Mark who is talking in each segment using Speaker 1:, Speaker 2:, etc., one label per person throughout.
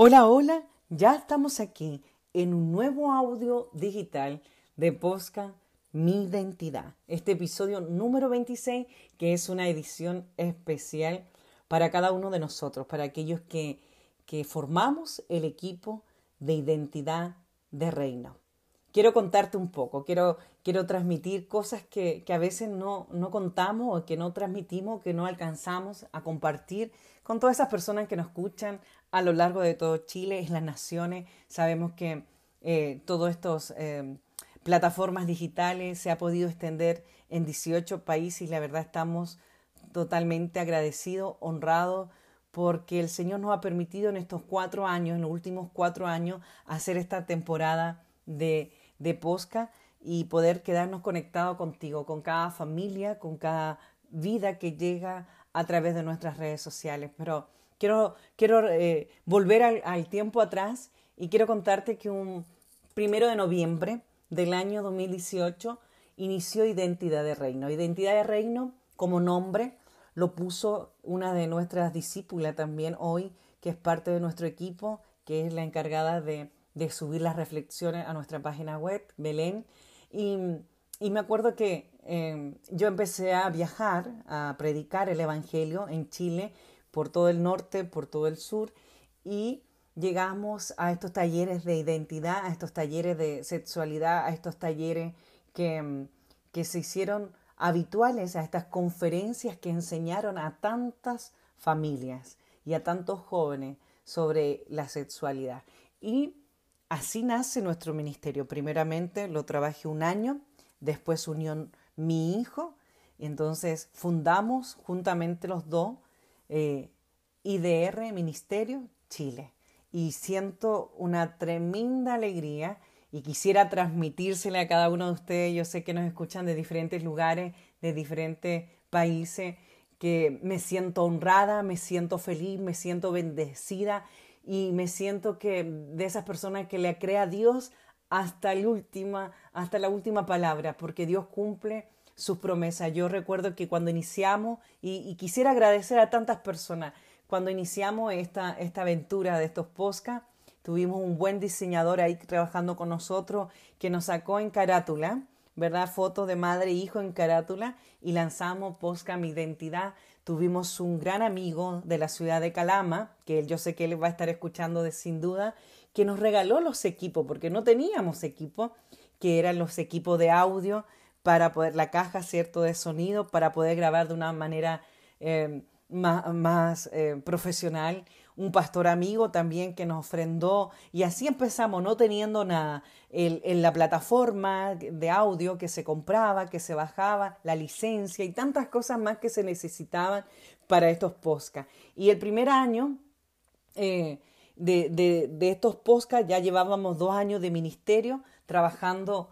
Speaker 1: Hola, hola, ya estamos aquí en un nuevo audio digital de Posca Mi Identidad. Este episodio número 26, que es una edición especial para cada uno de nosotros, para aquellos que, que formamos el equipo de identidad de reino. Quiero contarte un poco, quiero, quiero transmitir cosas que, que a veces no, no contamos o que no transmitimos, que no alcanzamos a compartir con todas esas personas que nos escuchan a lo largo de todo Chile, en las naciones. Sabemos que eh, todas estas eh, plataformas digitales se ha podido extender en 18 países y la verdad estamos totalmente agradecidos, honrados, porque el Señor nos ha permitido en estos cuatro años, en los últimos cuatro años, hacer esta temporada de, de Posca y poder quedarnos conectados contigo, con cada familia, con cada vida que llega a través de nuestras redes sociales. Pero Quiero, quiero eh, volver al, tiempo atrás y quiero contarte que un primero de noviembre del año 2018 inició Identidad de Reino. Identidad de Reino como nombre lo puso una de nuestras discípulas también hoy, que es parte de nuestro equipo, que es la encargada de, subir las reflexiones a nuestra página web, Belén. Y, me acuerdo que eh, yo empecé a viajar, a predicar el Evangelio en Chile por todo el norte, por todo el sur y llegamos a estos talleres de identidad, a estos talleres de sexualidad, a estos talleres que, que se hicieron habituales, a estas conferencias que enseñaron a tantas familias y a tantos jóvenes sobre la sexualidad. Y así nace nuestro ministerio. Primeramente lo trabajé un año, después unió mi hijo, y entonces fundamos juntamente los dos eh, IDR Ministerio Chile. Y siento una tremenda alegría y quisiera transmitírsela a cada uno de ustedes. Yo sé que nos escuchan de diferentes lugares, de diferentes países, que me siento honrada, me siento feliz, me siento bendecida y me siento que de esas personas que le crea Dios hasta la última, hasta la última palabra, porque Dios cumple sus promesas. Yo recuerdo que cuando iniciamos, y, quisiera agradecer a tantas personas, cuando iniciamos esta, esta aventura de estos posca tuvimos un buen diseñador ahí trabajando con nosotros que nos sacó en carátula, ¿verdad? Fotos de madre e hijo en carátula y lanzamos Posca Mi Identidad. Tuvimos un gran amigo de la ciudad de Calama, que yo sé que él va a estar escuchando de sin duda, que nos regaló los equipos, porque no teníamos equipo, que eran los equipos de audio para poder, la caja, ¿cierto?, de sonido, para poder grabar de una manera eh, más, eh, profesional. Un pastor amigo también que nos ofrendó y así empezamos, no teniendo nada. en la plataforma de audio que se compraba, que se bajaba, la licencia y tantas cosas más que se necesitaban para estos podcasts. Y el primer año eh, de, de, estos podcasts ya llevábamos dos años de ministerio trabajando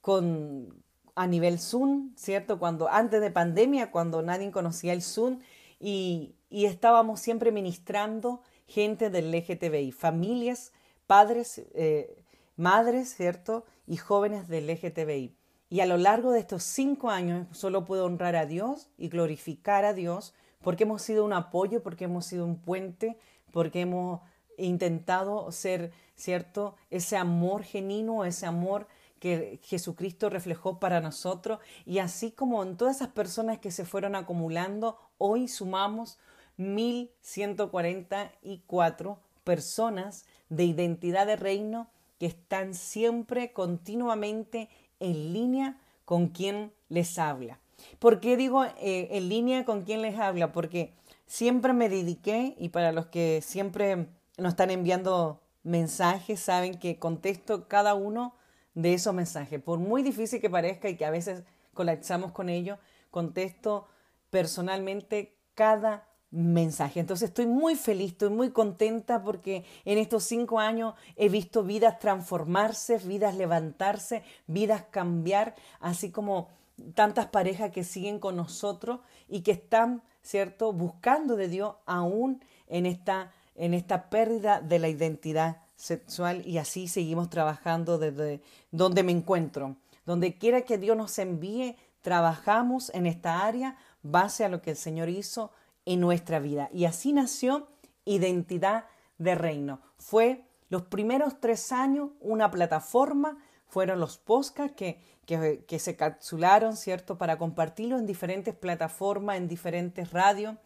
Speaker 1: con, a nivel Zoom, ¿cierto? Cuando antes de pandemia, cuando nadie conocía el Zoom y, estábamos siempre ministrando gente del LGTBI, familias, padres, eh, madres, ¿cierto? Y jóvenes del LGTBI. Y a lo largo de estos cinco años solo puedo honrar a Dios y glorificar a Dios porque hemos sido un apoyo, porque hemos sido un puente, porque hemos intentado ser, ¿cierto? Ese amor genuino, ese amor que Jesucristo reflejó para nosotros y así como en todas esas personas que se fueron acumulando, hoy sumamos 1144 personas de identidad de reino que están siempre continuamente en línea con quien les habla. ¿Por qué digo eh, en línea con quien les habla? Porque siempre me dediqué y para los que siempre nos están enviando mensajes saben que contesto cada uno de esos mensajes. Por muy difícil que parezca y que a veces colapsamos con ello, contesto personalmente cada mensaje. Entonces estoy muy feliz, estoy muy contenta porque en estos cinco años he visto vidas transformarse, vidas levantarse, vidas cambiar, así como tantas parejas que siguen con nosotros y que están, ¿cierto?, buscando de Dios aún en esta, en esta pérdida de la identidad sexual y así seguimos trabajando desde donde me encuentro. Donde quiera que Dios nos envíe, trabajamos en esta área base a lo que el Señor hizo en nuestra vida. Y así nació Identidad de reino. Fue los primeros tres años una plataforma, fueron los podcasts que, que, se capsularon, ¿cierto?, para compartirlo en diferentes plataformas, en diferentes radios.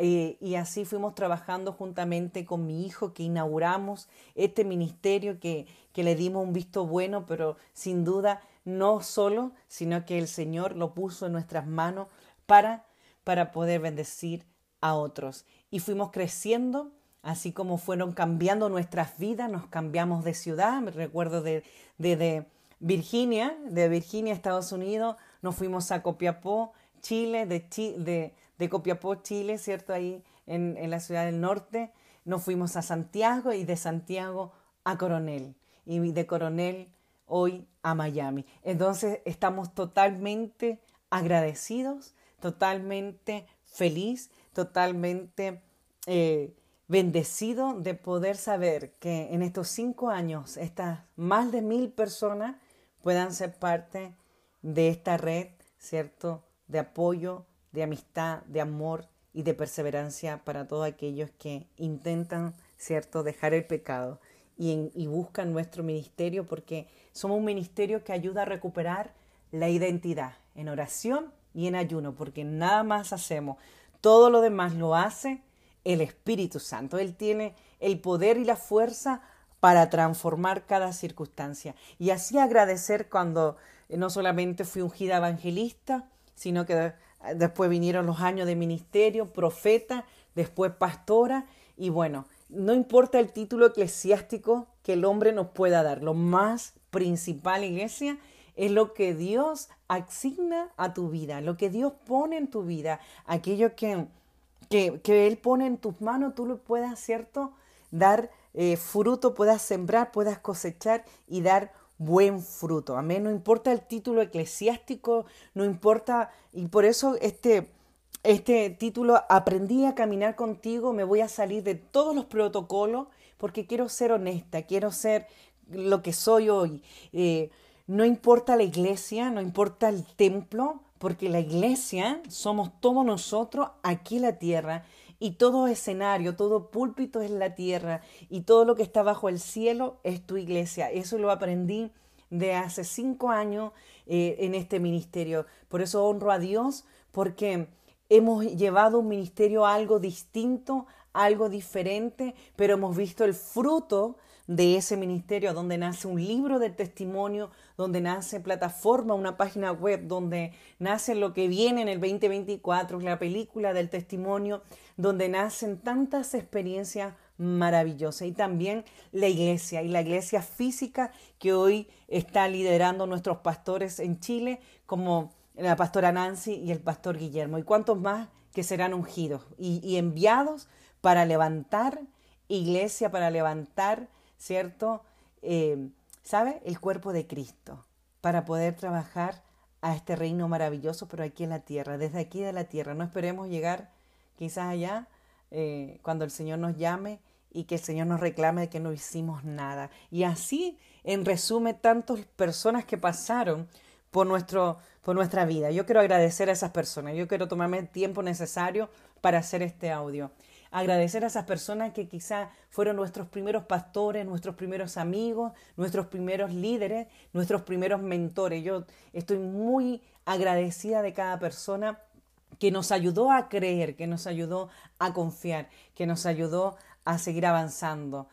Speaker 1: Eh, y así fuimos trabajando juntamente con mi hijo que inauguramos este ministerio que, que le dimos un visto bueno, pero sin duda no solo, sino que el Señor lo puso en nuestras manos para, para poder bendecir a otros. Y fuimos creciendo, así como fueron cambiando nuestras vidas, nos cambiamos de ciudad, me recuerdo de, de, Virginia, de Virginia, Estados Unidos, nos fuimos a Copiapó, Chile, de, de, de Copiapó, Chile, ¿cierto? Ahí en, en la ciudad del norte, nos fuimos a Santiago y de Santiago a Coronel. Y de Coronel hoy a Miami. Entonces estamos totalmente agradecidos, totalmente feliz, totalmente eh, bendecido de poder saber que en estos cinco años estas más de mil personas puedan ser parte de esta red, ¿cierto? De apoyo, de amistad, de amor y de perseverancia para todos aquellos que intentan, ¿cierto?, dejar el pecado y, buscan nuestro ministerio porque somos un ministerio que ayuda a recuperar la identidad en oración y en ayuno, porque nada más hacemos. Todo lo demás lo hace el Espíritu Santo. Él tiene el poder y la fuerza para transformar cada circunstancia. Y así agradecer cuando no solamente fui ungida evangelista, sino que después vinieron los años de ministerio, profeta, después pastora, y bueno, no importa el título eclesiástico que el hombre nos pueda dar, lo más principal, iglesia, es lo que Dios asigna a tu vida, lo que Dios pone en tu vida, aquello que, que, Él pone en tus manos, tú lo puedas, ¿cierto? Dar eh, fruto, puedas sembrar, puedas cosechar y dar buen fruto. Amén. No importa el título eclesiástico, no importa, y por eso este este título, Aprendí a caminar contigo, me voy a salir de todos los protocolos porque quiero ser honesta, quiero ser lo que soy hoy. Eh, no importa la iglesia, no importa el templo, porque la iglesia somos todos nosotros aquí en la tierra y todo escenario, todo púlpito es la tierra y todo lo que está bajo el cielo es tu iglesia. Eso lo aprendí de hace cinco años eh, en este ministerio. Por eso honro a Dios porque hemos llevado un ministerio algo distinto, algo diferente, pero hemos visto el fruto de ese ministerio, donde nace un libro de testimonio, donde nace plataforma, una página web, donde nace lo que viene en el 2024, la película del testimonio, donde nacen tantas experiencias maravillosas. Y también la iglesia, y la iglesia física que hoy está liderando nuestros pastores en Chile, como la pastora Nancy y el pastor Guillermo, y cuántos más que serán ungidos y, enviados para levantar iglesia, para levantar, ¿cierto? Eh, ¿Sabe? El cuerpo de Cristo, para poder trabajar a este reino maravilloso, pero aquí en la tierra, desde aquí de la tierra. No esperemos llegar quizás allá eh, cuando el Señor nos llame y que el Señor nos reclame de que no hicimos nada. Y así, en resumen, tantas personas que pasaron por, nuestro, por nuestra vida. Yo quiero agradecer a esas personas, yo quiero tomarme el tiempo necesario para hacer este audio. Agradecer a esas personas que quizá fueron nuestros primeros pastores, nuestros primeros amigos, nuestros primeros líderes, nuestros primeros mentores. Yo estoy muy agradecida de cada persona que nos ayudó a creer, que nos ayudó a confiar, que nos ayudó a seguir avanzando,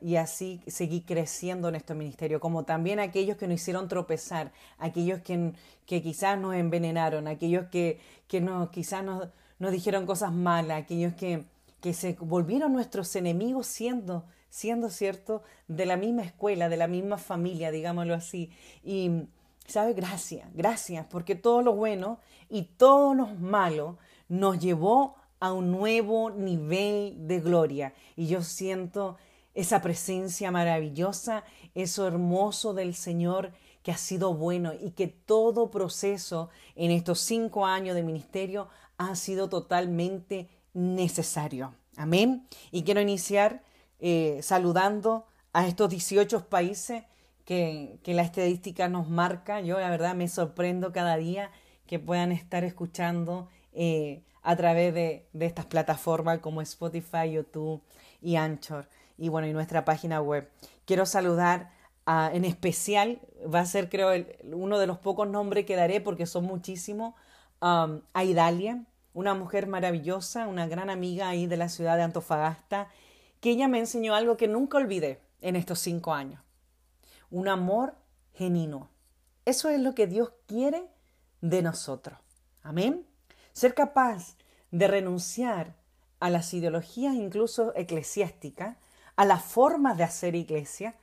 Speaker 1: y así seguir creciendo en este ministerio, como también aquellos que nos hicieron tropezar, aquellos que, que quizás nos envenenaron, aquellos que, que nos, quizás nos, nos dijeron cosas malas, aquellos que, que se volvieron nuestros enemigos siendo, siendo cierto, de la misma escuela, de la misma familia, digámoslo así. Y, ¿sabe? Gracias, gracias, porque todo lo bueno y todo lo malo nos llevó a un nuevo nivel de gloria. Y yo siento esa presencia maravillosa, eso hermoso del Señor que ha sido bueno y que todo proceso en estos cinco años de ministerio ha sido totalmente necesario. Amén. Y quiero iniciar eh, saludando a estos 18 países que, la estadística nos marca. Yo la verdad me sorprendo cada día que puedan estar escuchando eh, a través de, de estas plataformas como Spotify, YouTube y Anchor y bueno, y nuestra página web. Quiero saludar en especial, va a ser creo uno de los pocos nombres que daré porque son muchísimos, um, a Idalia, una mujer maravillosa, una gran amiga ahí de la ciudad de Antofagasta, que ella me enseñó algo que nunca olvidé en estos cinco años. Un amor genuino. Eso es lo que Dios quiere de nosotros. Amén. Ser capaz de renunciar a las ideologías incluso eclesiásticas, a las formas de hacer iglesia,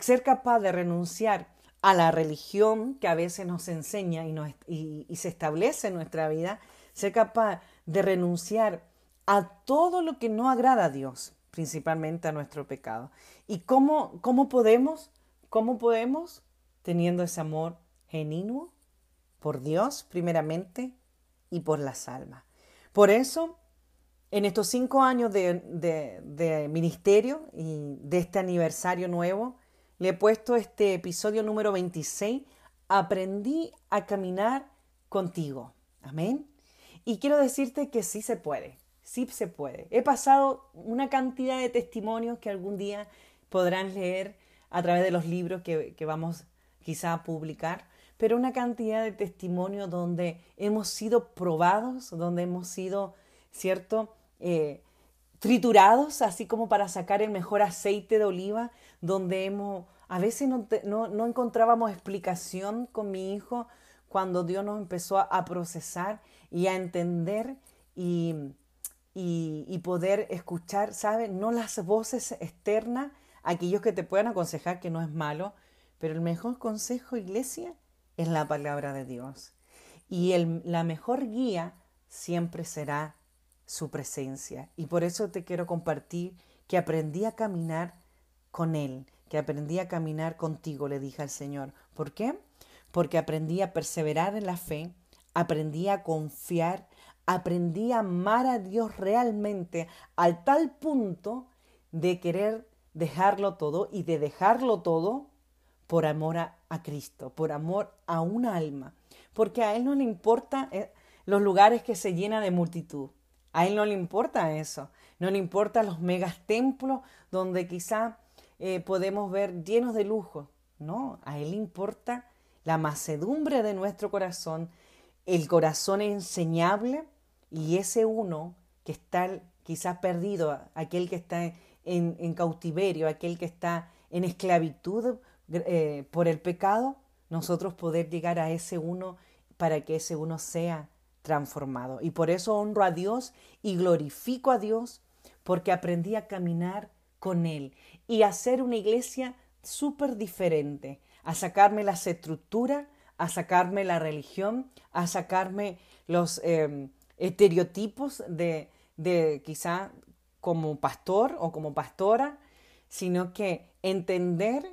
Speaker 1: ser capaz de renunciar a la religión que a veces nos enseña y, y se establece en nuestra vida, ser capaz de renunciar a todo lo que no agrada a Dios, principalmente a nuestro pecado. ¿Y cómo, cómo podemos? ¿Cómo podemos? Teniendo ese amor genuino por Dios primeramente y por las almas. Por eso, en estos cinco años de, ministerio y de este aniversario nuevo, le he puesto este episodio número 26, Aprendí a caminar contigo. Amén. Y quiero decirte que sí se puede, sí se puede. He pasado una cantidad de testimonios que algún día podrán leer a través de los libros que, que vamos quizá a publicar, pero una cantidad de testimonios donde hemos sido probados, donde hemos sido, ¿cierto? Eh, triturados, así como para sacar el mejor aceite de oliva, donde hemos, a veces no, no, encontrábamos explicación con mi hijo cuando Dios nos empezó a, procesar y a entender y, y, poder escuchar, ¿sabes? No las voces externas, aquellos que te puedan aconsejar que no es malo, pero el mejor consejo, iglesia, es la palabra de Dios. Y el, la mejor guía siempre será su presencia. Y por eso te quiero compartir que aprendí a caminar con Él, que aprendí a caminar contigo, le dije al Señor. ¿Por qué? Porque aprendí a perseverar en la fe, aprendí a confiar, aprendí a amar a Dios realmente al tal punto de querer dejarlo todo y de dejarlo todo por amor a, Cristo, por amor a un alma, porque a Él no le importa eh, los lugares que se llenan de multitud, a Él no le importa eso, no le importa los megas templos donde quizá eh, podemos ver llenos de lujo, no, a Él le importa la macedumbre de nuestro corazón, el corazón enseñable y ese uno que está quizás perdido, aquel que está en, cautiverio, aquel que está en esclavitud eh, por el pecado, nosotros poder llegar a ese uno para que ese uno sea transformado. Y por eso honro a Dios y glorifico a Dios porque aprendí a caminar con Él y a hacer una iglesia súper diferente, a sacarme las estructuras, a sacarme la religión, a sacarme los em, estereotipos de, de quizá como pastor o como pastora, sino que entender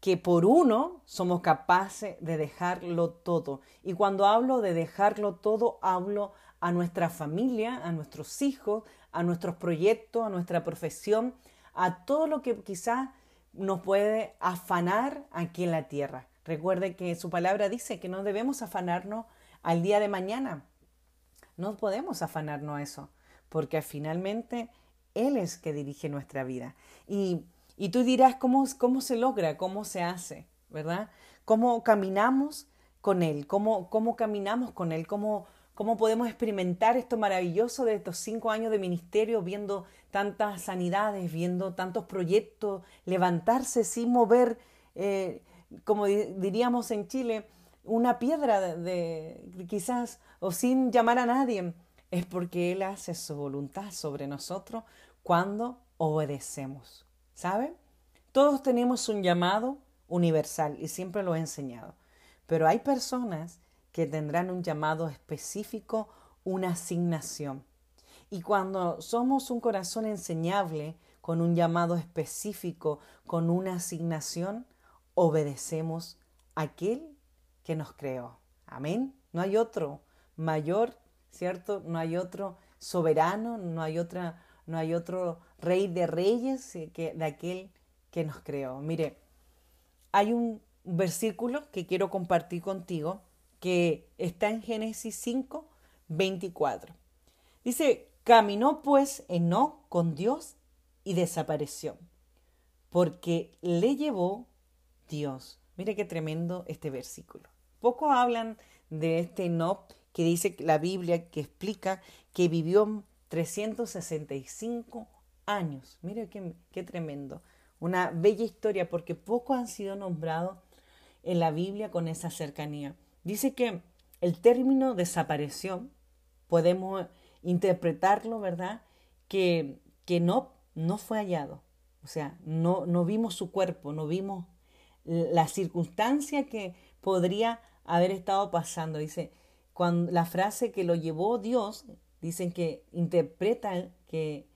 Speaker 1: que por uno somos capaces de dejarlo todo. Y cuando hablo de dejarlo todo, hablo a nuestra familia, a nuestros hijos, a nuestros proyectos, a nuestra profesión, a todo lo que quizás nos puede afanar aquí en la tierra. Recuerde que su palabra dice que no debemos afanarnos al día de mañana. No podemos afanarnos a eso, porque finalmente Él es que dirige nuestra vida. Y y tú dirás, ¿cómo, cómo se logra? ¿Cómo se hace? ¿Verdad? ¿Cómo caminamos con Él? ¿Cómo, cómo caminamos con Él? ¿Cómo, ¿Cómo podemos experimentar esto maravilloso de estos cinco años de ministerio, viendo tantas sanidades, viendo tantos proyectos, levantarse sin mover, eh, como diríamos en Chile, una piedra de, quizás, o sin llamar a nadie? Es porque Él hace su voluntad sobre nosotros cuando obedecemos. ¿Sabe? Todos tenemos un llamado universal y siempre lo he enseñado, pero hay personas que tendrán un llamado específico, una asignación. Y cuando somos un corazón enseñable, con un llamado específico, con una asignación, obedecemos a aquel que nos creó. Amén. No hay otro mayor, ¿cierto? No hay otro soberano, no hay otra no hay otro rey de reyes que de aquel que nos creó. Mire, hay un versículo que quiero compartir contigo que está en Génesis 5, 24. Dice, caminó pues Enoch con Dios y desapareció, porque le llevó Dios. Mire qué tremendo este versículo. Poco hablan de este Enoch que dice la Biblia que explica que vivió 365 años. Mire qué, qué tremendo. Una bella historia porque pocos han sido nombrados en la Biblia con esa cercanía. Dice que el término desapareció, podemos interpretarlo, ¿verdad? Que, que no, no fue hallado. O sea, no, no vimos su cuerpo, no vimos la circunstancia que podría haber estado pasando. Dice, cuando la frase que lo llevó Dios, dicen que interpretan que,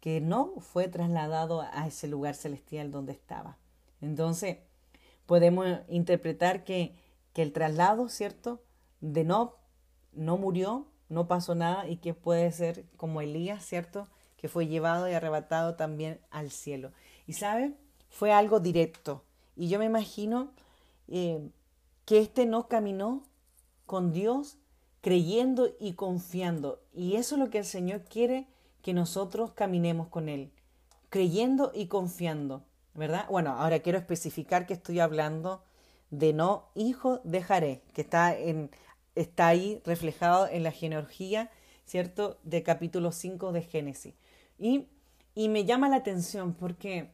Speaker 1: que no fue trasladado a ese lugar celestial donde estaba. Entonces, podemos interpretar que, que el traslado, ¿cierto? De no, no murió, no pasó nada y que puede ser como Elías, ¿cierto? Que fue llevado y arrebatado también al cielo. Y sabe, fue algo directo. Y yo me imagino eh, que este no caminó con Dios creyendo y confiando. Y eso es lo que el Señor quiere que nosotros caminemos con Él, creyendo y confiando, ¿verdad? Bueno, ahora quiero especificar que estoy hablando de no hijo dejaré, que está, en, está ahí reflejado en la genealogía, ¿cierto? De capítulo 5 de Génesis. Y, y me llama la atención porque,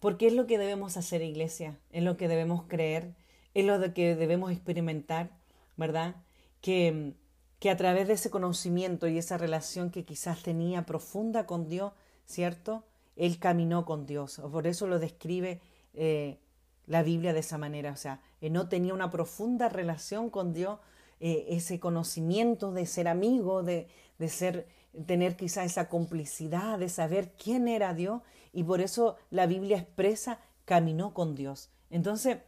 Speaker 1: porque es lo que debemos hacer, iglesia, es lo que debemos creer, es lo que debemos experimentar, ¿verdad? Que, que a través de ese conocimiento y esa relación que quizás tenía profunda con Dios, ¿cierto? Él caminó con Dios. Por eso lo describe eh, la Biblia de esa manera. O sea, no tenía una profunda relación con Dios, eh, ese conocimiento de ser amigo, de, de ser, tener quizás esa complicidad, de saber quién era Dios. Y por eso la Biblia expresa, caminó con Dios. Entonces,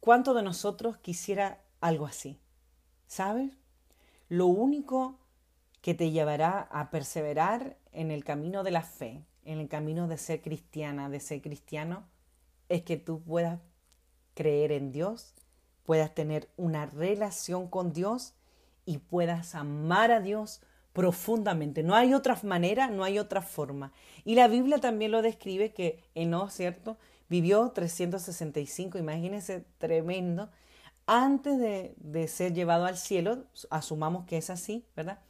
Speaker 1: ¿Cuánto de nosotros quisiera algo así? ¿Sabes? Lo único que te llevará a perseverar en el camino de la fe, en el camino de ser cristiana, de ser cristiano, es que tú puedas creer en Dios, puedas tener una relación con Dios y puedas amar a Dios profundamente. No hay otra manera, no hay otra forma. Y la Biblia también lo describe que no, ¿cierto? Vivió 365, imagínense, tremendo. Antes de, ser llevado al cielo, asumamos que es así, ¿verdad?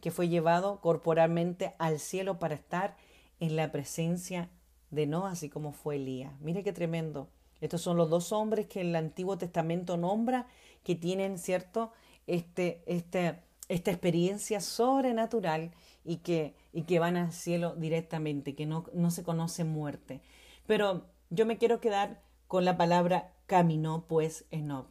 Speaker 1: Que fue llevado corporalmente al cielo para estar en la presencia de no, así como fue Elías. Mire qué tremendo. Estos son los dos hombres que el Antiguo Testamento nombra que tienen, ¿cierto? Este, este, esta experiencia sobrenatural y que, y que van al cielo directamente, que no, no se conoce muerte. Pero yo me quiero quedar con la palabra caminó pues Enoch.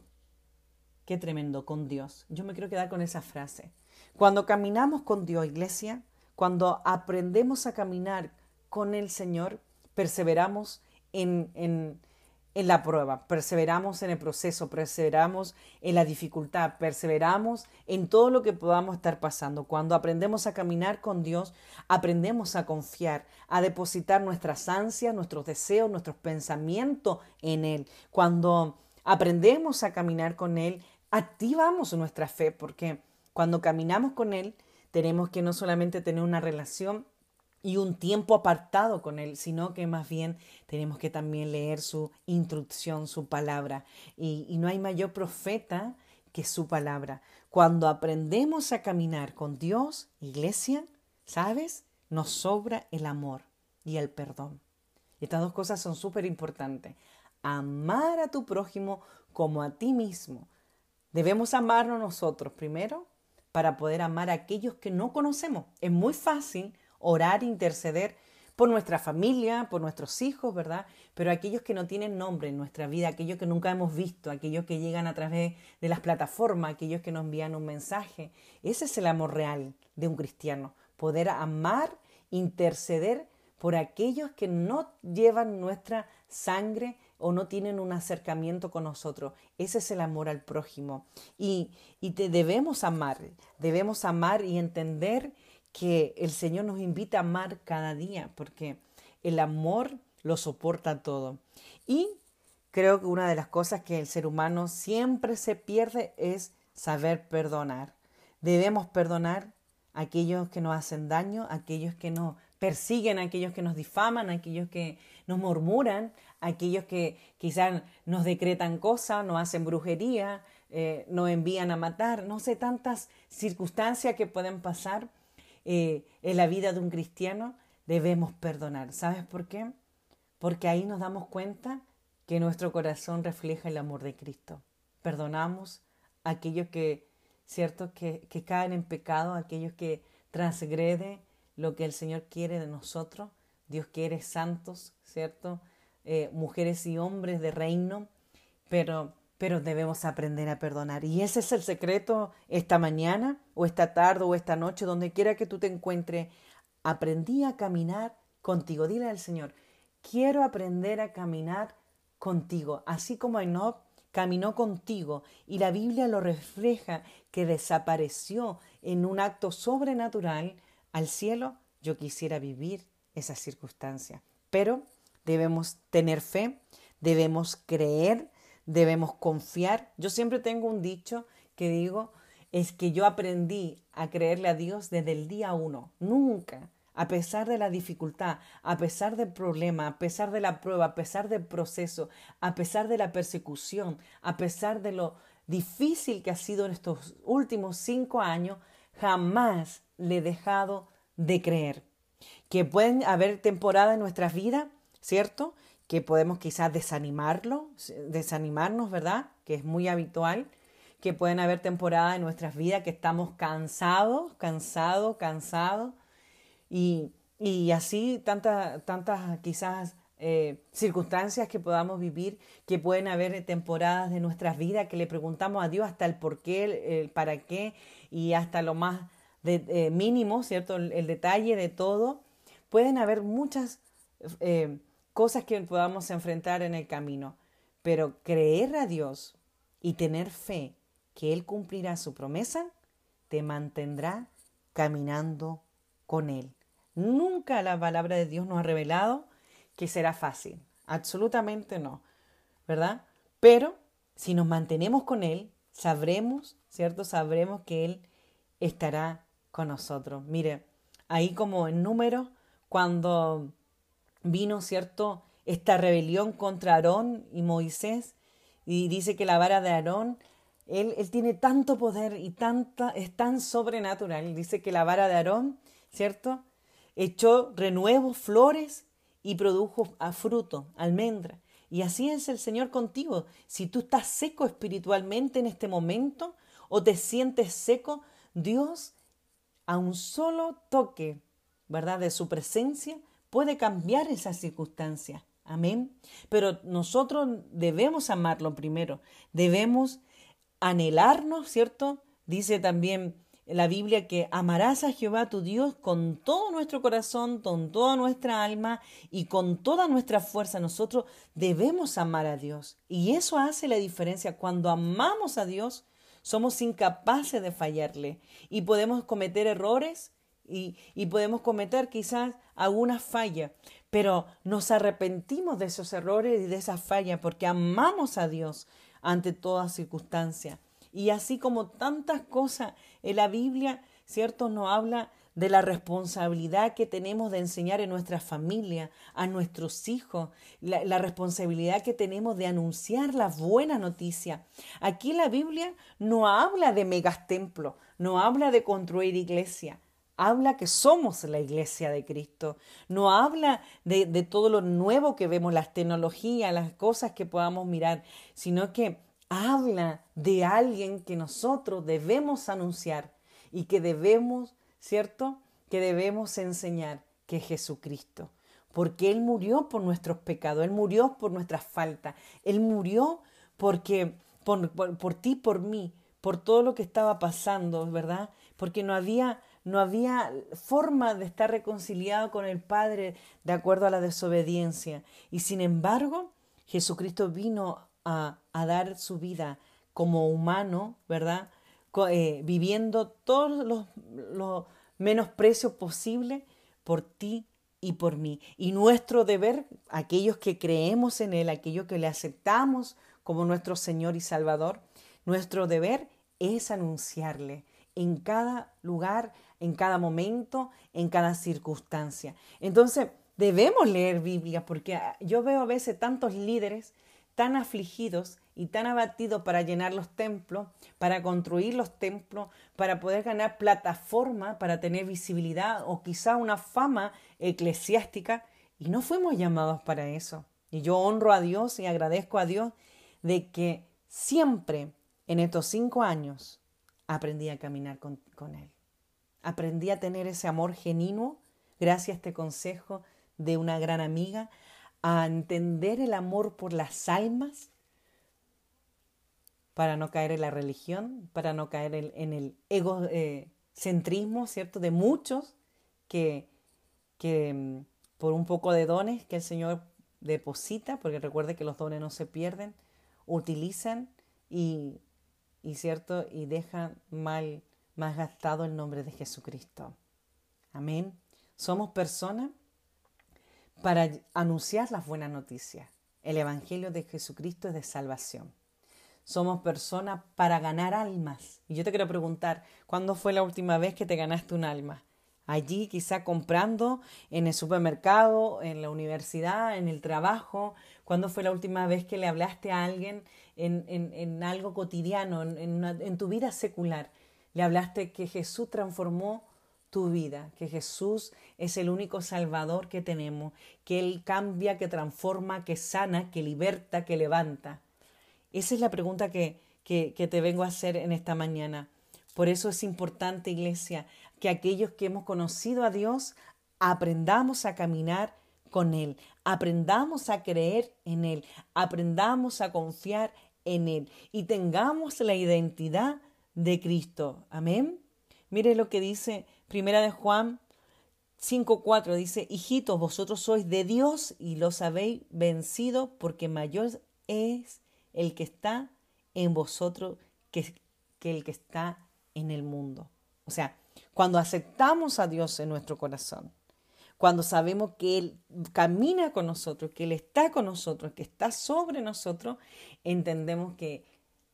Speaker 1: Qué tremendo, con Dios. Yo me quiero quedar con esa frase. Cuando caminamos con Dios, iglesia, cuando aprendemos a caminar con el Señor, perseveramos en, en, en la prueba, perseveramos en el proceso, perseveramos en la dificultad, perseveramos en todo lo que podamos estar pasando. Cuando aprendemos a caminar con Dios, aprendemos a confiar, a depositar nuestras ansias, nuestros deseos, nuestros pensamientos en Él. Cuando aprendemos a caminar con Él, activamos nuestra fe, porque cuando caminamos con Él, tenemos que no solamente tener una relación y un tiempo apartado con Él, sino que más bien tenemos que también leer su instrucción, su palabra. Y, y, no hay mayor profeta que su palabra. Cuando aprendemos a caminar con Dios, iglesia, ¿sabes? Nos sobra el amor y el perdón. Estas dos cosas son súper importantes. Amar a tu prójimo como a ti mismo. Debemos amarnos nosotros primero para poder amar a aquellos que no conocemos. Es muy fácil orar, interceder por nuestra familia, por nuestros hijos, ¿verdad? Pero aquellos que no tienen nombre en nuestra vida, aquellos que nunca hemos visto, aquellos que llegan a través de las plataformas, aquellos que nos envían un mensaje, ese es el amor real de un cristiano, poder amar, interceder por aquellos que no llevan nuestra sangre o no tienen un acercamiento con nosotros. Ese es el amor al prójimo. Y, y te debemos amar, debemos amar y entender que el Señor nos invita a amar cada día, porque el amor lo soporta todo. Y creo que una de las cosas que el ser humano siempre se pierde es saber perdonar. Debemos perdonar a aquellos que nos hacen daño, a aquellos que nos persiguen a aquellos que nos difaman, a aquellos que nos murmuran, a aquellos que quizás nos decretan cosas, nos hacen brujería, eh, nos envían a matar, no sé, tantas circunstancias que pueden pasar eh, en la vida de un cristiano, debemos perdonar. ¿Sabes por qué? Porque ahí nos damos cuenta que nuestro corazón refleja el amor de Cristo. Perdonamos a aquellos que, ¿cierto?, que, que caen en pecado, aquellos que transgreden lo que el Señor quiere de nosotros. Dios quiere santos, ¿cierto? Eh, mujeres y hombres de reino, pero, pero debemos aprender a perdonar. Y ese es el secreto esta mañana, o esta tarde, o esta noche, donde quiera que tú te encuentres. Aprendí a caminar contigo. Dile al Señor, quiero aprender a caminar contigo, así como Enoch caminó contigo y la Biblia lo refleja que desapareció en un acto sobrenatural al cielo, yo quisiera vivir esa circunstancia. Pero debemos tener fe, debemos creer, debemos confiar. Yo siempre tengo un dicho que digo, es que yo aprendí a creerle a Dios desde el día uno. Nunca, a pesar de la dificultad, a pesar del problema, a pesar de la prueba, a pesar del proceso, a pesar de la persecución, a pesar de lo difícil que ha sido en estos últimos cinco años, jamás le he dejado de creer. Que pueden haber temporadas en nuestras vidas, ¿cierto? Que podemos quizás desanimarlo, desanimarnos, ¿verdad? Que es muy habitual. Que pueden haber temporadas en nuestras vidas que estamos cansados, cansados, cansados. Y, y así tantas, tantas quizás eh, circunstancias que podamos vivir, que pueden haber temporadas de nuestras vidas que le preguntamos a Dios hasta el por qué, el para qué y hasta lo más eh, mínimo, ¿cierto? El, detalle de todo. Pueden haber muchas eh, cosas que podamos enfrentar en el camino, pero creer a Dios y tener fe que Él cumplirá su promesa, te mantendrá caminando con Él. Nunca la palabra de Dios nos ha revelado que será fácil. Absolutamente no. ¿Verdad? Pero si nos mantenemos con Él, sabremos, ¿cierto? Sabremos que Él estará con nosotros. Mire, ahí como en número, cuando vino, ¿cierto?, esta rebelión contra Aarón y Moisés, y dice que la vara de Aarón, él, él tiene tanto poder y tanta, es tan sobrenatural. Dice que la vara de Aarón, ¿cierto?, echó renuevos, flores y produjo a fruto, almendra. Y así es el Señor contigo. Si tú estás seco espiritualmente en este momento o te sientes seco, Dios a un solo toque, ¿verdad?, de su presencia, puede cambiar esa circunstancia. Amén. Pero nosotros debemos amarlo primero, debemos anhelarnos, ¿cierto? Dice también la Biblia que amarás a Jehová tu Dios con todo nuestro corazón, con toda nuestra alma y con toda nuestra fuerza. Nosotros debemos amar a Dios. Y eso hace la diferencia. Cuando amamos a Dios, somos incapaces de fallarle y podemos cometer errores y, podemos cometer quizás alguna falla, pero nos arrepentimos de esos errores y de esas fallas porque amamos a Dios ante toda circunstancia. Y así como tantas cosas en la Biblia, ¿cierto? Nos habla de la responsabilidad que tenemos de enseñar en nuestra familia, a nuestros hijos, la, responsabilidad que tenemos de anunciar la buena noticia. Aquí la Biblia no habla de megas templos, no habla de construir iglesia, habla que somos la iglesia de Cristo, no habla de, todo lo nuevo que vemos, las tecnologías, las cosas que podamos mirar, sino que habla de alguien que nosotros debemos anunciar y que debemos ¿cierto? Que debemos enseñar que es Jesucristo, porque Él murió por nuestros pecados, Él murió por nuestras faltas, Él murió porque por, por, ti, por mí, por todo lo que estaba pasando, ¿verdad? Porque no había, no había forma de estar reconciliado con el Padre de acuerdo a la desobediencia. Y sin embargo, Jesucristo vino a, a dar su vida como humano, ¿verdad? Eh, viviendo todos los, los menosprecios posibles por ti y por mí. Y nuestro deber, aquellos que creemos en Él, aquellos que le aceptamos como nuestro Señor y Salvador, nuestro deber es anunciarle, en cada lugar, en cada momento, en cada circunstancia. Entonces, debemos leer Biblia porque ah, yo veo a veces tantos líderes tan afligidos y tan abatidos para llenar los templos, para construir los templos, para poder ganar plataforma, para tener visibilidad o quizá una fama eclesiástica. Y no fuimos llamados para eso. Y yo honro a Dios y agradezco a Dios de que siempre en estos cinco años aprendí a caminar con, con Él. Aprendí a tener ese amor genuino gracias a este consejo de una gran amiga, a entender el amor por las almas, para no caer en la religión, para no caer en, el egocentrismo, ¿cierto? De muchos que, que mm, por un poco de dones que el Señor deposita, porque recuerde que los dones no se pierden, utilizan y, y cierto y dejan mal, mal gastado el nombre de Jesucristo. Amén. Somos personas para anunciar las buenas noticias. El Evangelio de Jesucristo es de salvación. Somos personas para ganar almas. Y yo te quiero preguntar, ¿cuándo fue la última vez que te ganaste un alma? Allí quizá comprando, en el supermercado, en la universidad, en el trabajo. ¿Cuándo fue la última vez que le hablaste a alguien en, en, algo cotidiano, en, en tu vida secular? Le hablaste que Jesús transformó tu vida, que Jesús es el único Salvador que tenemos, que Él cambia, que transforma, que sana, que liberta, que levanta. Esa es la pregunta que, que, que te vengo a hacer en esta mañana. Por eso es importante, iglesia, que aquellos que hemos conocido a Dios aprendamos a caminar con Él, aprendamos a creer en Él, aprendamos a confiar en Él y tengamos la identidad de Cristo. Amén. Mire lo que dice Primera de Juan 5.4 dice, hijitos, vosotros sois de Dios y los habéis vencido porque mayor es el que está en vosotros que, que el que está en el mundo. O sea, cuando aceptamos a Dios en nuestro corazón, cuando sabemos que Él camina con nosotros, que Él está con nosotros, que está sobre nosotros, entendemos que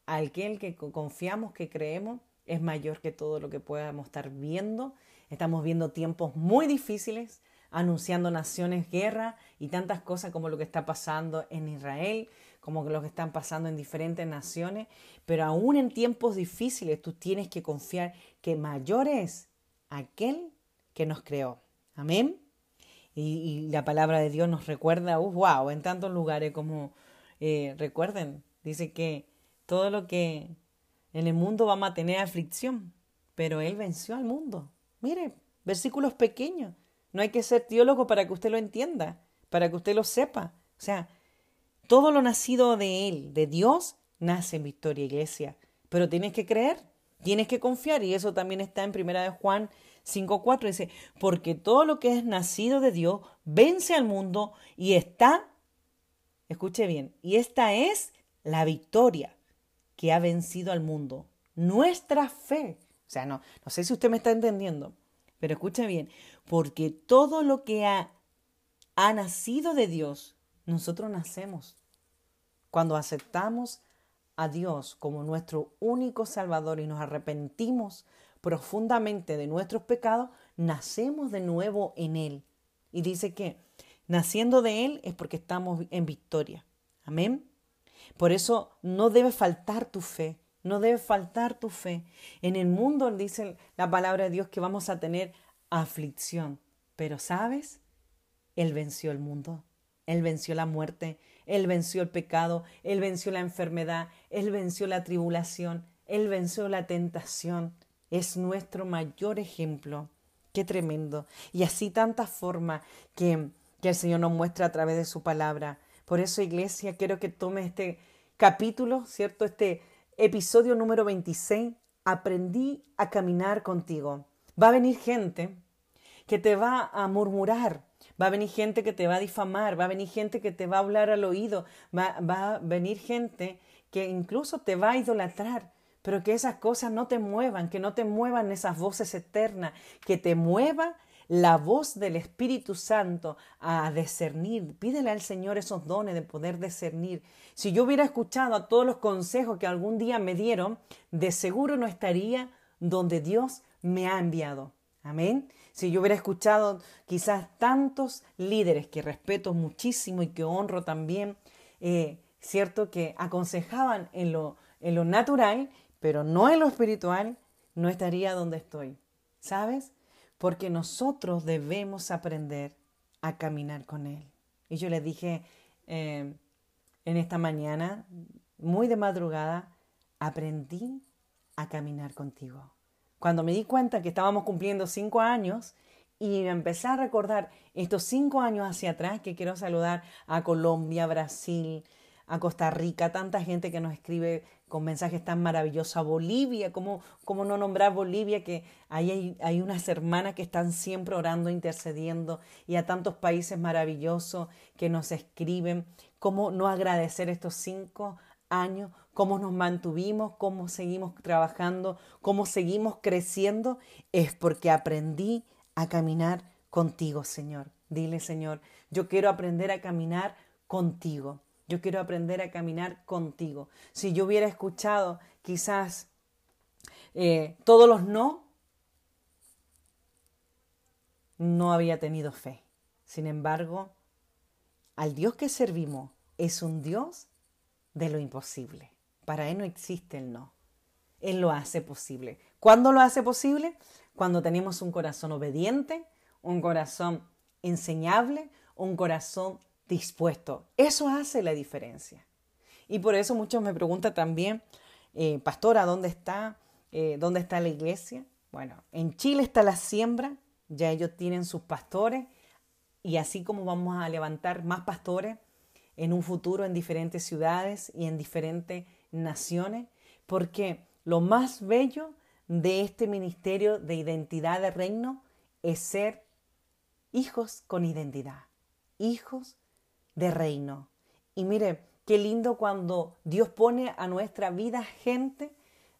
Speaker 1: aquel que confiamos, que creemos, es mayor que todo lo que podamos estar viendo. Estamos viendo tiempos muy difíciles, anunciando naciones guerra y tantas cosas como lo que está pasando en Israel, como lo que están pasando en diferentes naciones, pero aún en tiempos difíciles tú tienes que confiar que mayor es aquel que nos creó. Amén. Y, la palabra de Dios nos recuerda, uh, wow, en tantos lugares como, eh, recuerden, dice que todo lo que en el mundo vamos a tener aflicción, pero Él venció al mundo. Mire, versículos pequeños. No hay que ser teólogo para que usted lo entienda, para que usted lo sepa. O sea, todo lo nacido de Él, de Dios, nace en Victoria Iglesia. Pero tienes que creer, tienes que confiar, y eso también está en Primera de Juan 5.4. Dice, porque todo lo que es nacido de Dios vence al mundo y está, escuche bien, y esta es la victoria que ha vencido al mundo. Nuestra fe. O sea, no, no sé si usted me está entendiendo, pero escuche bien, porque todo lo que ha, ha nacido de Dios, nosotros nacemos. Cuando aceptamos a Dios como nuestro único Salvador y nos arrepentimos profundamente de nuestros pecados, nacemos de nuevo en Él. Y dice que naciendo de Él es porque estamos en victoria. Amén. Por eso no debe faltar tu fe, no debe faltar tu fe. En el mundo dice la palabra de Dios que vamos a tener aflicción, pero ¿sabes? Él venció el mundo, Él venció la muerte, Él venció el pecado, Él venció la enfermedad, Él venció la tribulación, Él venció la tentación. Es nuestro mayor ejemplo. Qué tremendo. Y así tantas formas que, que el Señor nos muestra a través de su palabra. Por eso, iglesia, quiero que tome este capítulo, ¿cierto? Este episodio número 26, aprendí a caminar contigo. Va a venir gente que te va a murmurar, va a venir gente que te va a difamar, va a venir gente que te va a hablar al oído, va, va a venir gente que incluso te va a idolatrar, pero que esas cosas no te muevan, que no te muevan esas voces eternas, que te mueva la voz del Espíritu Santo a discernir. Pídele al Señor esos dones de poder discernir. Si yo hubiera escuchado a todos los consejos que algún día me dieron, de seguro no estaría donde Dios me ha enviado. Amén. Si yo hubiera escuchado quizás tantos líderes que respeto muchísimo y que honro también, eh, cierto que aconsejaban en lo, en lo natural, pero no en lo espiritual, no estaría donde estoy. ¿Sabes? Porque nosotros debemos aprender a caminar con Él. Y yo le dije eh, en esta mañana, muy de madrugada, aprendí a caminar contigo. Cuando me di cuenta que estábamos cumpliendo cinco años y empecé a recordar estos cinco años hacia atrás, que quiero saludar a Colombia, Brasil, a Costa Rica, tanta gente que nos escribe con mensajes tan maravillosos, a Bolivia, ¿cómo, cómo no nombrar Bolivia? Que ahí hay, hay, unas hermanas que están siempre orando, intercediendo, y a tantos países maravillosos que nos escriben, cómo no agradecer estos cinco años, cómo nos mantuvimos, cómo seguimos trabajando, cómo seguimos creciendo, es porque aprendí a caminar contigo, Señor. Dile, Señor, yo quiero aprender a caminar contigo. Yo quiero aprender a caminar contigo. Si yo hubiera escuchado quizás eh, todos los no, no había tenido fe. Sin embargo, al Dios que servimos es un Dios de lo imposible. Para Él no existe el no. Él lo hace posible. ¿Cuándo lo hace posible? Cuando tenemos un corazón obediente, un corazón enseñable, un corazón dispuesto. Eso hace la diferencia. Y por eso muchos me preguntan también, eh, pastora, ¿dónde está? Eh, ¿Dónde está la iglesia? Bueno, en Chile está la siembra, ya ellos tienen sus pastores y así como vamos a levantar más pastores en un futuro en diferentes ciudades y en diferentes naciones, porque lo más bello de este ministerio de identidad de reino es ser hijos con identidad, hijos de reino. Y mire, qué lindo cuando Dios pone a nuestra vida gente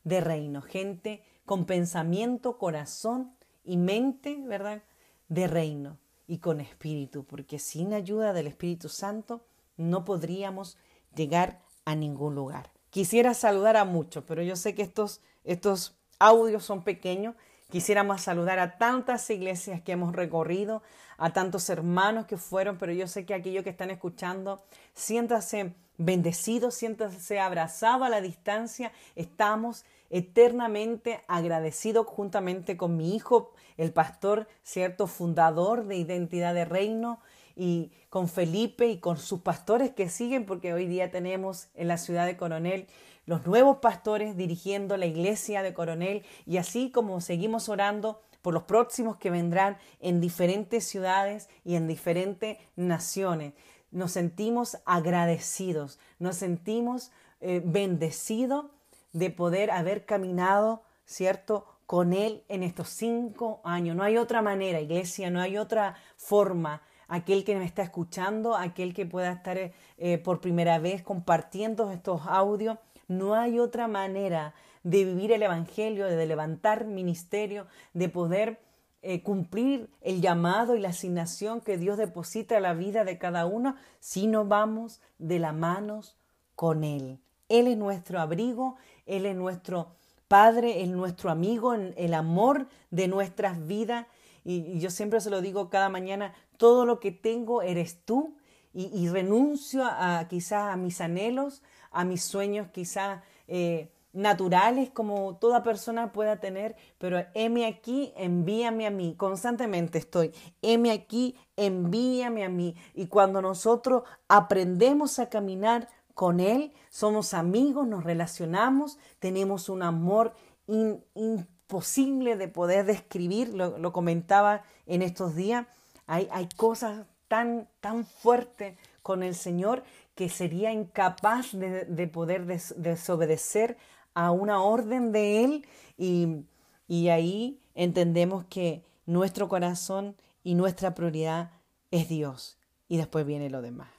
Speaker 1: de reino, gente con pensamiento, corazón y mente, ¿verdad? De reino y con espíritu, porque sin ayuda del Espíritu Santo no podríamos llegar a ningún lugar. Quisiera saludar a muchos, pero yo sé que estos, estos audios son pequeños. Quisiéramos saludar a tantas iglesias que hemos recorrido, a tantos hermanos que fueron, pero yo sé que aquellos que están escuchando, siéntase bendecido, siéntase abrazado a la distancia. Estamos eternamente agradecidos juntamente con mi hijo, el pastor, cierto, fundador de Identidad de Reino, y con Felipe y con sus pastores que siguen, porque hoy día tenemos en la ciudad de Coronel los nuevos pastores dirigiendo la iglesia de Coronel y así como seguimos orando por los próximos que vendrán en diferentes ciudades y en diferentes naciones. Nos sentimos agradecidos, nos sentimos eh, bendecidos de poder haber caminado, ¿cierto?, con Él en estos cinco años. No hay otra manera, iglesia, no hay otra forma. Aquel que me está escuchando, aquel que pueda estar eh, por primera vez compartiendo estos audios, no hay otra manera de vivir el Evangelio, de levantar ministerio, de poder eh, cumplir el llamado y la asignación que Dios deposita en la vida de cada uno si no vamos de la manos con Él. Él es nuestro abrigo, Él es nuestro Padre, es nuestro amigo, el amor de nuestras vidas. Y, yo siempre se lo digo cada mañana, todo lo que tengo eres tú y, renuncio a, quizás a mis anhelos, a mis sueños quizás eh, naturales como toda persona pueda tener, pero heme aquí, envíame a mí, constantemente estoy, heme aquí, envíame a mí. Y cuando nosotros aprendemos a caminar con Él, somos amigos, nos relacionamos, tenemos un amor imposible de poder describir, lo, comentaba en estos días, hay, cosas tan, tan fuertes con el Señor que sería incapaz de, poder desobedecer a una orden de Él y, ahí entendemos que nuestro corazón y nuestra prioridad es Dios y después viene lo demás.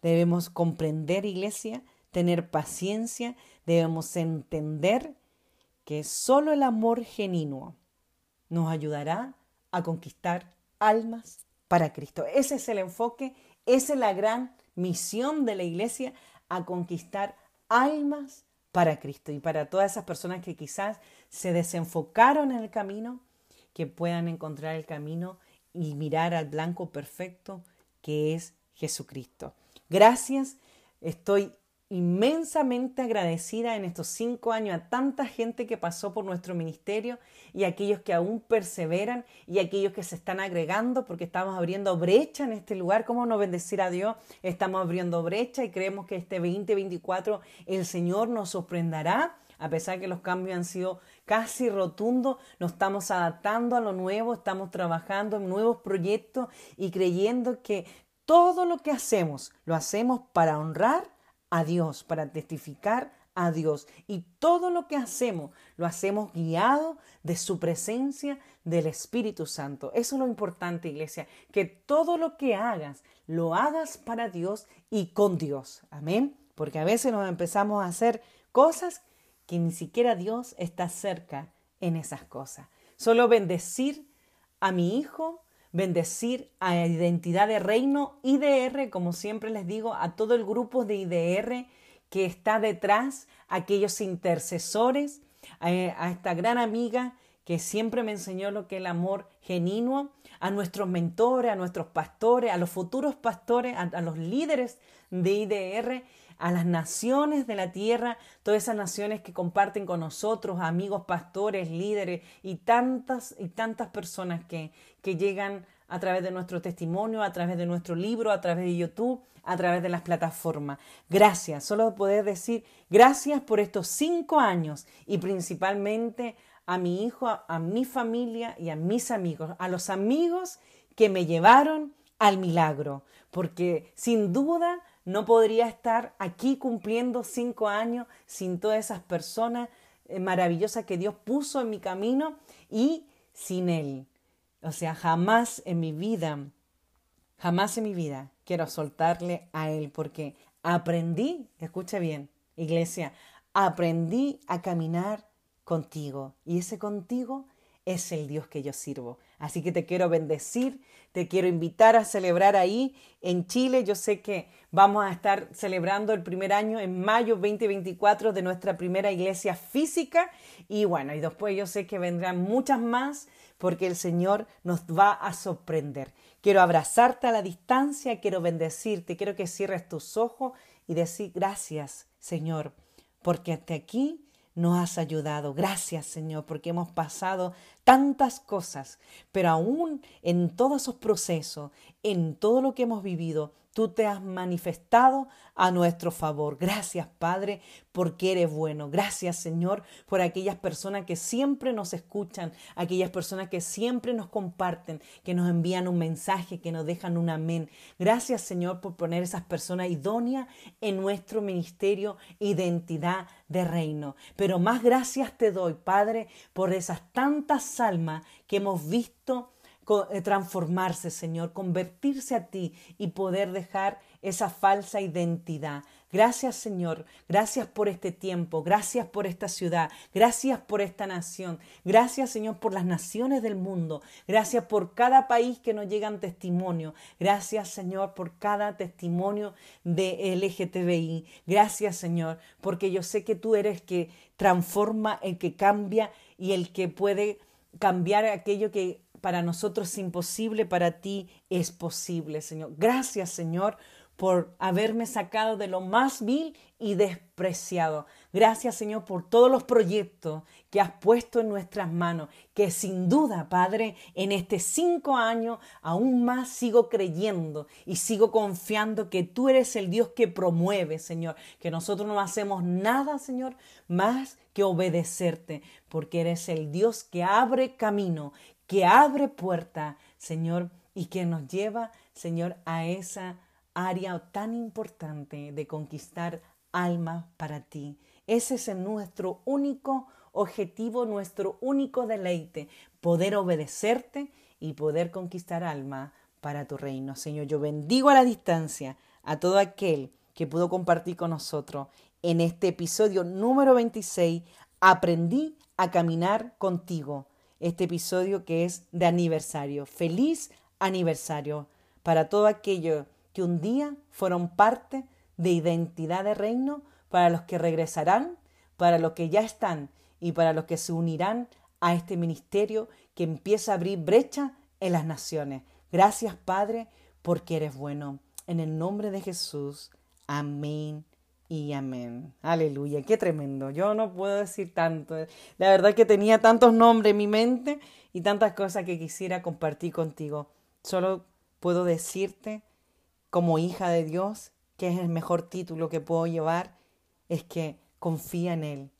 Speaker 1: Debemos comprender, iglesia, tener paciencia, debemos entender que solo el amor genuino nos ayudará a conquistar almas para Cristo. Ese es el enfoque, esa es la gran misión de la iglesia, a conquistar almas para Cristo y para todas esas personas que quizás se desenfocaron en el camino, que puedan encontrar el camino y mirar al blanco perfecto que es Jesucristo. Gracias, estoy inmensamente agradecida en estos cinco años a tanta gente que pasó por nuestro ministerio y aquellos que aún perseveran y aquellos que se están agregando porque estamos abriendo brecha en este lugar. ¿Cómo no bendecir a Dios? Estamos abriendo brecha y creemos que este 2024 el Señor nos sorprenderá. A pesar que los cambios han sido casi rotundos, nos estamos adaptando a lo nuevo, estamos trabajando en nuevos proyectos y creyendo que todo lo que hacemos lo hacemos para honrar a Dios, para testificar a Dios. Y todo lo que hacemos, lo hacemos guiado de su presencia del Espíritu Santo. Eso es lo importante, iglesia, que todo lo que hagas, lo hagas para Dios y con Dios. Amén. Porque a veces nos empezamos a hacer cosas que ni siquiera Dios está cerca en esas cosas. Solo bendecir a mi hijo, bendecir a Identidad de Reino IDR, como siempre les digo, a todo el grupo de IDR que está detrás, aquellos intercesores, a, esta gran amiga que siempre me enseñó lo que es el amor genuino, a nuestros mentores, a nuestros pastores, a los futuros pastores, a los líderes de IDR a las naciones de la tierra, todas esas naciones que comparten con nosotros, amigos, pastores, líderes y tantas y tantas personas que, que llegan a través de nuestro testimonio, a través de nuestro libro, a través de YouTube, a través de las plataformas. Gracias, solo poder decir gracias por estos cinco años y principalmente a mi hijo, a mi familia y a mis amigos, a los amigos que me llevaron al milagro, porque sin duda no podría estar aquí cumpliendo cinco años sin todas esas personas eh, maravillosas que Dios puso en mi camino y sin Él. O sea, jamás en mi vida, jamás en mi vida quiero soltarle a Él porque aprendí, escucha bien, iglesia, aprendí a caminar contigo y ese contigo es el Dios que yo sirvo. Así que te quiero bendecir, te quiero invitar a celebrar ahí en Chile. Yo sé que vamos a estar celebrando el primer año en mayo 2024 de nuestra primera iglesia física. Y bueno, y después yo sé que vendrán muchas más porque el Señor nos va a sorprender. Quiero abrazarte a la distancia, quiero bendecirte, quiero que cierres tus ojos y decir gracias, Señor, porque hasta aquí nos has ayudado. Gracias, Señor, porque hemos pasado tantas cosas, pero aún en todos esos procesos, en todo lo que hemos vivido, tú te has manifestado a nuestro favor. Gracias, Padre, porque eres bueno. Gracias, Señor, por aquellas personas que siempre nos escuchan, aquellas personas que siempre nos comparten, que nos envían un mensaje, que nos dejan un amén. Gracias, Señor, por poner esas personas idóneas en nuestro ministerio, identidad de reino. Pero más gracias te doy, Padre, por esas tantas almas que hemos visto transformarse, Señor, convertirse a ti y poder dejar esa falsa identidad. Gracias, Señor. Gracias por este tiempo. Gracias por esta ciudad. Gracias por esta nación. Gracias, Señor, por las naciones del mundo. Gracias por cada país que nos llegan testimonio. Gracias, Señor, por cada testimonio de LGTBI. Gracias, Señor, porque yo sé que tú eres el que transforma, el que cambia y el que puede cambiar aquello que para nosotros es imposible, para ti es posible, Señor. Gracias, Señor, por haberme sacado de lo más vil y despreciado. Gracias, Señor, por todos los proyectos que has puesto en nuestras manos, que sin duda, Padre, en este cinco años aún más sigo creyendo y sigo confiando que tú eres el Dios que promueve, Señor, que nosotros no hacemos nada, Señor, más que obedecerte, porque eres el Dios que abre camino, que abre puerta, Señor, y que nos lleva, Señor, a esa área tan importante de conquistar almas para ti. Ese es nuestro único objetivo, nuestro único deleite, poder obedecerte y poder conquistar alma para tu reino. Señor, yo bendigo a la distancia a todo aquel que pudo compartir con nosotros en este episodio número 26. Aprendí a caminar contigo este episodio que es de aniversario. Feliz aniversario para todo aquello que un día fueron parte de identidad de reino, para los que regresarán, para los que ya están y para los que se unirán a este ministerio que empieza a abrir brecha en las naciones. Gracias, Padre, porque eres bueno. En el nombre de Jesús. Amén y amén. Aleluya, qué tremendo. Yo no puedo decir tanto. La verdad que tenía tantos nombres en mi mente y tantas cosas que quisiera compartir contigo. Solo puedo decirte, como hija de Dios, que es el mejor título que puedo llevar, es que confía en Él.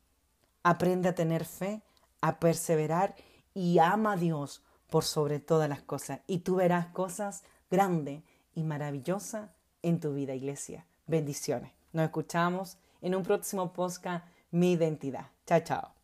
Speaker 1: Aprende a tener fe, a perseverar y ama a Dios por sobre todas las cosas. Y tú verás cosas grandes y maravillosas en tu vida, iglesia. Bendiciones. Nos escuchamos en un próximo podcast, Mi Identidad. Chao, chao.